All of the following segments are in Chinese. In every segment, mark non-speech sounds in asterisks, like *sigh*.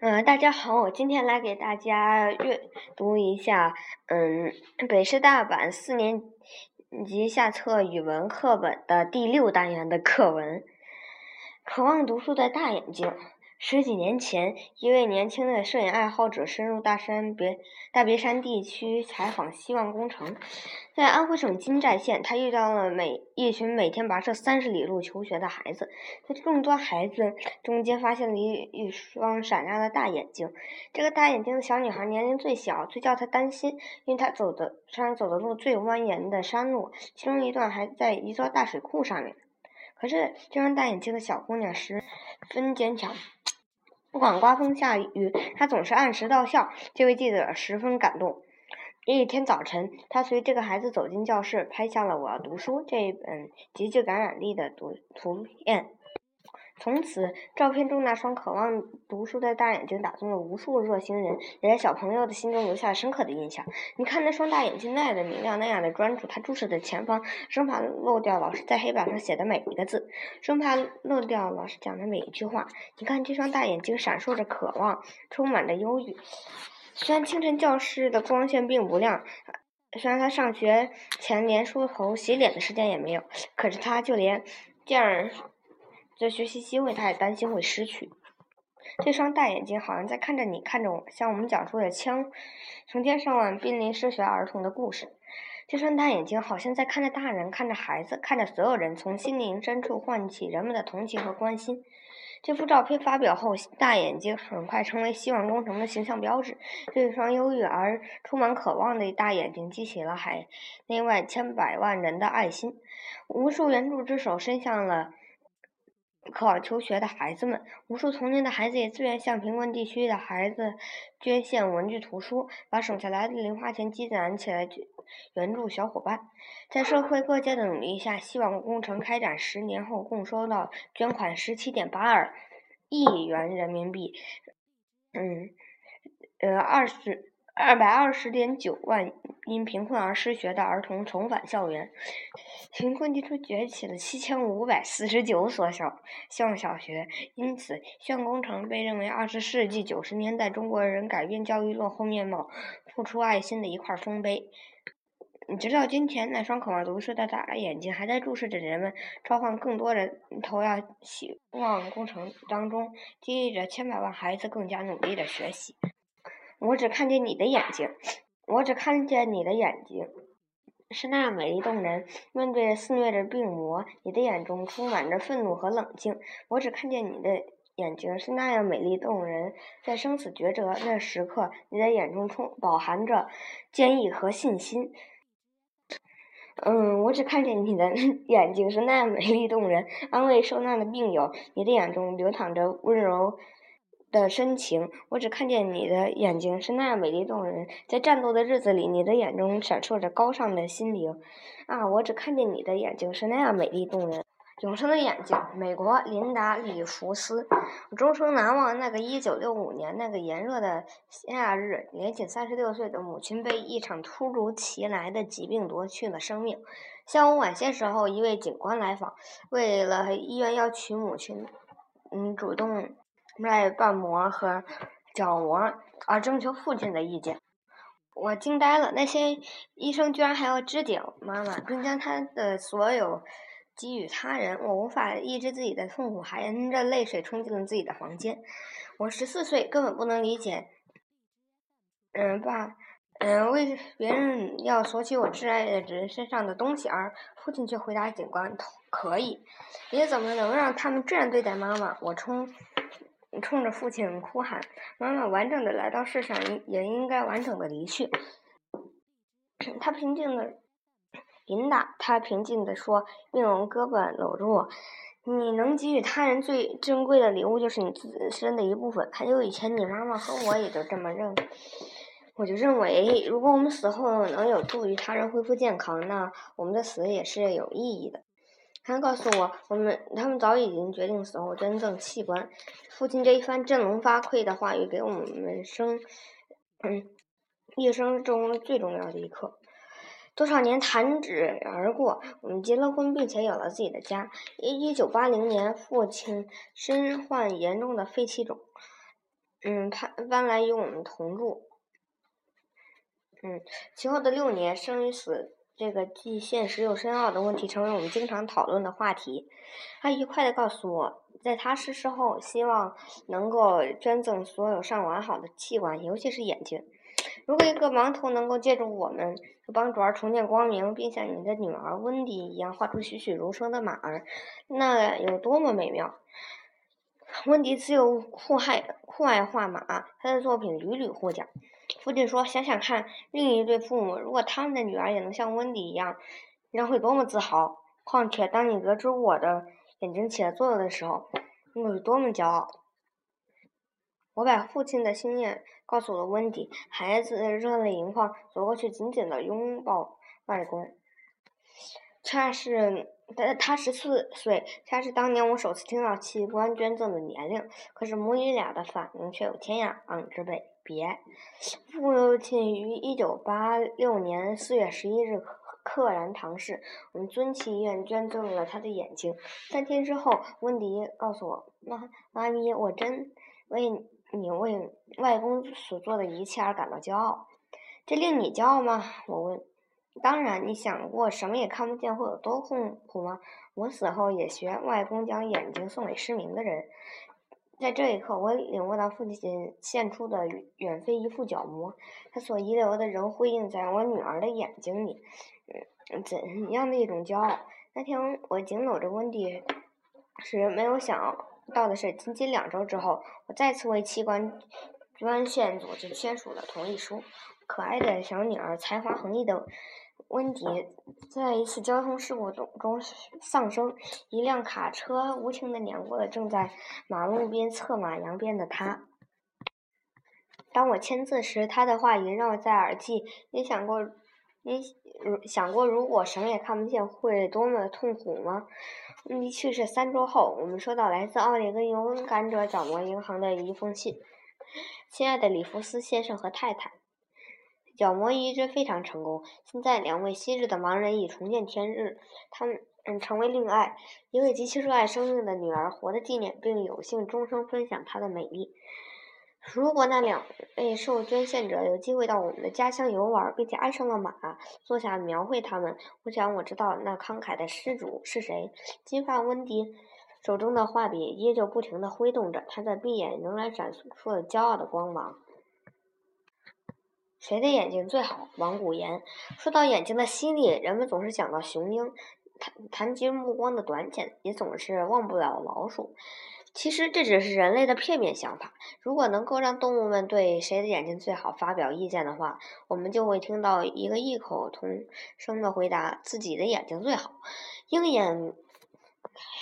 嗯，大家好，我今天来给大家阅读一下，嗯，北师大版四年级下册语文课本的第六单元的课文《渴望读书的大眼睛》。十几年前，一位年轻的摄影爱好者深入大山别大别山地区采访希望工程。在安徽省金寨县，他遇到了每一群每天跋涉三十里路求学的孩子。在众多孩子中间，发现了一一双闪亮的大眼睛。这个大眼睛的小女孩年龄最小，最叫他担心，因为她走的山走的路最蜿蜒的山路，其中一段还在一座大水库上面。可是，这双大眼睛的小姑娘十分坚强。不管刮风下雨，他总是按时到校。这位记者十分感动。一天早晨，他随这个孩子走进教室，拍下了《我要读书》这一本极具感染力的图图片。从此，照片中那双渴望读书的大眼睛打动了无数热心人，也在小朋友的心中留下了深刻的印象。你看那双大眼睛，那样的明亮，那样的专注，他注视着前方，生怕漏掉老师在黑板上写的每一个字，生怕漏掉老师讲的每一句话。你看这双大眼睛，闪烁着渴望，充满着忧郁。虽然清晨教室的光线并不亮，虽然他上学前连梳头洗脸的时间也没有，可是他就连这样。这学习机会，他也担心会失去。这双大眼睛好像在看着你，看着我，向我们讲述着千成千上万濒临失学儿童的故事。这双大眼睛好像在看着大人，看着孩子，看着所有人，从心灵深处唤起人们的同情和关心。这幅照片发表后，大眼睛很快成为希望工程的形象标志。这一双忧郁而充满渴望的大眼睛，激起了海内外千百万人的爱心。无数援助之手伸向了。渴望求学的孩子们，无数同龄的孩子也自愿向贫困地区的孩子捐献文具图书，把省下来的零花钱积攒起来援助小伙伴。在社会各界的努力下，希望工程开展十年后，共收到捐款十七点八二亿元人民币。嗯，呃，二十。二百二十点九万因贫困而失学的儿童重返校园，贫困地区崛起了七千五百四十九所小向小学，因此，炫工程被认为二十世纪九十年代中国人改变教育落后面貌、付出爱心的一块丰碑。直到今天，那双渴望读书的大眼睛还在注视着人们，召唤更多人投入希望工程当中，激励着千百万孩子更加努力的学习。我只看见你的眼睛，我只看见你的眼睛，是那样美丽动人。面对肆虐的病魔，你的眼中充满着愤怒和冷静。我只看见你的眼睛是那样美丽动人，在生死抉择的时刻，你的眼中充饱含着坚毅和信心。嗯，我只看见你的 *laughs* 眼睛是那样美丽动人，安慰受难的病友。你的眼中流淌着温柔。的深情，我只看见你的眼睛是那样美丽动人，在战斗的日子里，你的眼中闪烁着高尚的心灵。啊，我只看见你的眼睛是那样美丽动人，永生的眼睛。美国琳达·里弗斯，我终生难忘那个1965年那个炎热的夏日，年仅三十六岁的母亲被一场突如其来的疾病夺去了生命。下午晚些时候，一位警官来访，为了医院要娶母亲，嗯，主动。来瓣膜和角膜，而征求父亲的意见。我惊呆了，那些医生居然还要肢解妈妈，并将她的所有给予他人。我无法抑制自己的痛苦，含着泪水冲进了自己的房间。我十四岁，根本不能理解，嗯，爸，嗯，为别人要索取我挚爱的人身上的东西，而父亲却回答警官：可以。你怎么能让他们这样对待妈妈？我冲。冲着父亲哭喊：“妈妈完整的来到世上，也应该完整的离去。”他平静的，琳达，他平静的说，并用胳膊搂住我：“你能给予他人最珍贵的礼物，就是你自身的一部分。很久以前，你妈妈和我也都这么认。我就认为，如果我们死后能有助于他人恢复健康，那我们的死也是有意义的。”他告诉我，我们他们早已经决定死后捐赠器官。父亲这一番振聋发聩的话语，给我们生，嗯，一生中最重要的一刻。多少年弹指而过，我们结了婚，并且有了自己的家。一九八零年，父亲身患严重的肺气肿，嗯，搬搬来与我们同住。嗯，其后的六年，生与死这个既现实又深奥的问题，成为我们经常讨论的话题。他愉快的告诉我，在他逝世后，希望能够捐赠所有尚完好的器官，尤其是眼睛。如果一个盲童能够借助我们帮主儿重见光明，并像你的女儿温迪一样画出栩栩如生的马儿，那有多么美妙！温迪自幼酷爱酷爱画马，他的作品屡屡获奖。父亲说：“想想看，另一对父母如果他们的女儿也能像温迪一样，那会多么自豪！况且，当你得知我的眼睛起了作用的时候，你会多么骄傲！”我把父亲的心愿告诉了温迪，孩子热泪盈眶，走过去紧紧的拥抱外公。恰是他他十四岁，恰是当年我首次听到器官捐赠的年龄。可是母女俩的反应却有天壤之别。别，父亲于一九八六年四月十一日溘然堂逝。我们尊戚医院捐赠了他的眼睛。三天之后，温迪告诉我：“妈，妈咪，我真为你为外公所做的一切而感到骄傲。这令你骄傲吗？”我问。当然，你想过什么也看不见会有多痛苦吗？我死后也学外公将眼睛送给失明的人。在这一刻，我领悟到父亲献出的远非一副角膜，他所遗留的仍辉映在我女儿的眼睛里。嗯，怎样的一种骄傲？那天我紧搂着温蒂时，没有想到的是，仅仅两周之后，我再次为器官捐献组织签署了同意书。可爱的小女儿，才华横溢的。温迪在一次交通事故中中丧生，一辆卡车无情地碾过了正在马路边策马扬鞭的他。当我签字时，他的话萦绕在耳际。你想过，你想过如果什么也看不见，会多么痛苦吗？温迪去世三周后，我们收到来自奥列根勇敢者角膜银行的一封信：“亲爱的里弗斯先生和太太。”角膜移植非常成功。现在，两位昔日的盲人已重见天日，他们嗯成为另爱。一位极其热爱生命的女儿活的纪念，并有幸终生分享她的美丽。如果那两位受捐献者有机会到我们的家乡游玩，并且爱上了马，坐下描绘他们，我想我知道那慷慨的施主是谁。金发温迪手中的画笔依旧不停地挥动着，他的闭眼仍然闪出了骄傲的光芒。谁的眼睛最好？王古言。说到眼睛的犀利，人们总是想到雄鹰；谈谈及目光的短浅，也总是忘不了老鼠。其实这只是人类的片面想法。如果能够让动物们对谁的眼睛最好发表意见的话，我们就会听到一个异口同声的回答：自己的眼睛最好。鹰眼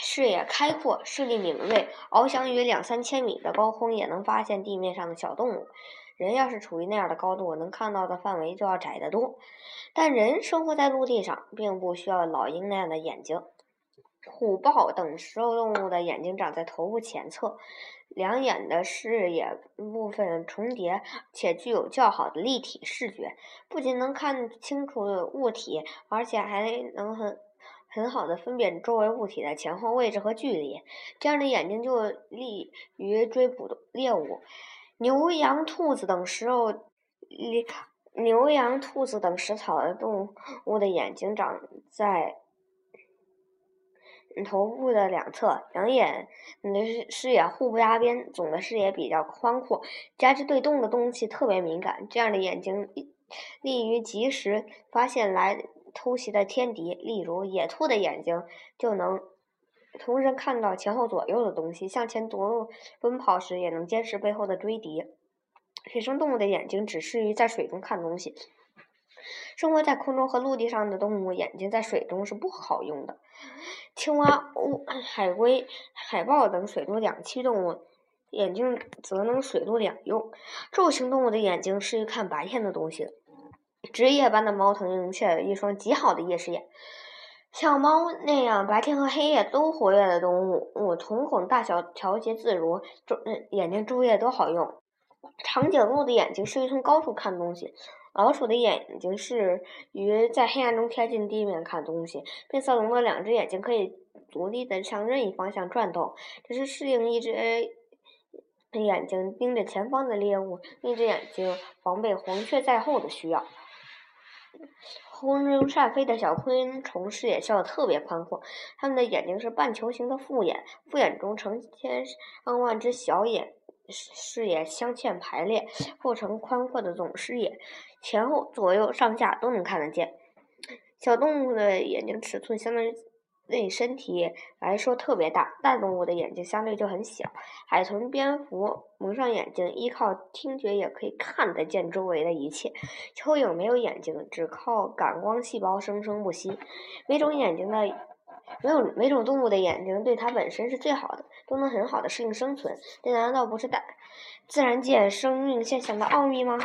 视野开阔，视力敏锐，翱翔于两三千米的高空，也能发现地面上的小动物。人要是处于那样的高度，能看到的范围就要窄得多。但人生活在陆地上，并不需要老鹰那样的眼睛。虎豹等食肉动物的眼睛长在头部前侧，两眼的视野部分重叠，且具有较好的立体视觉，不仅能看清楚物体，而且还能很很好的分辨周围物体的前后位置和距离。这样的眼睛就利于追捕猎物。牛羊兔子等食肉，牛羊兔子等食草的动物的眼睛长在头部的两侧，两眼的视野互不搭边，总的视野比较宽阔，加之对动的东西特别敏感，这样的眼睛利于及时发现来偷袭的天敌。例如，野兔的眼睛就能。同时看到前后左右的东西，向前夺路奔跑时也能监视背后的追敌。水生动物的眼睛只适于在水中看东西，生活在空中和陆地上的动物眼睛在水中是不好用的。青蛙、乌 *sniffs* 海龟、海豹等水陆两栖动物眼睛则能水陆两用。昼行动物的眼睛适于看白天的东西，值夜班的猫头鹰却有一双极好的夜视眼。像猫那样白天和黑夜都活跃的动物，我瞳孔大小调节自如，注眼睛注液都好用。长颈鹿的眼睛适于从高处看东西，老鼠的眼睛适于在黑暗中贴近地面看东西。变色龙的两只眼睛可以独立的向任意方向转动，这是适应一只眼睛盯着前方的猎物，另一只眼睛防备黄雀在后的需要。空中善飞的小昆虫视野笑得特别宽阔，它们的眼睛是半球形的复眼，复眼中成千上万只小眼，视野镶嵌排列，构成宽阔的总视野，前后左右上下都能看得见。小动物的眼睛尺寸相当于。对身体来说特别大，大动物的眼睛相对就很小。海豚、蝙蝠蒙上眼睛，依靠听觉也可以看得见周围的一切。蚯蚓没有眼睛，只靠感光细胞生生不息。每种眼睛的没有每种动物的眼睛对它本身是最好的，都能很好的适应生存。这难道不是大自然界生命现象的奥秘吗？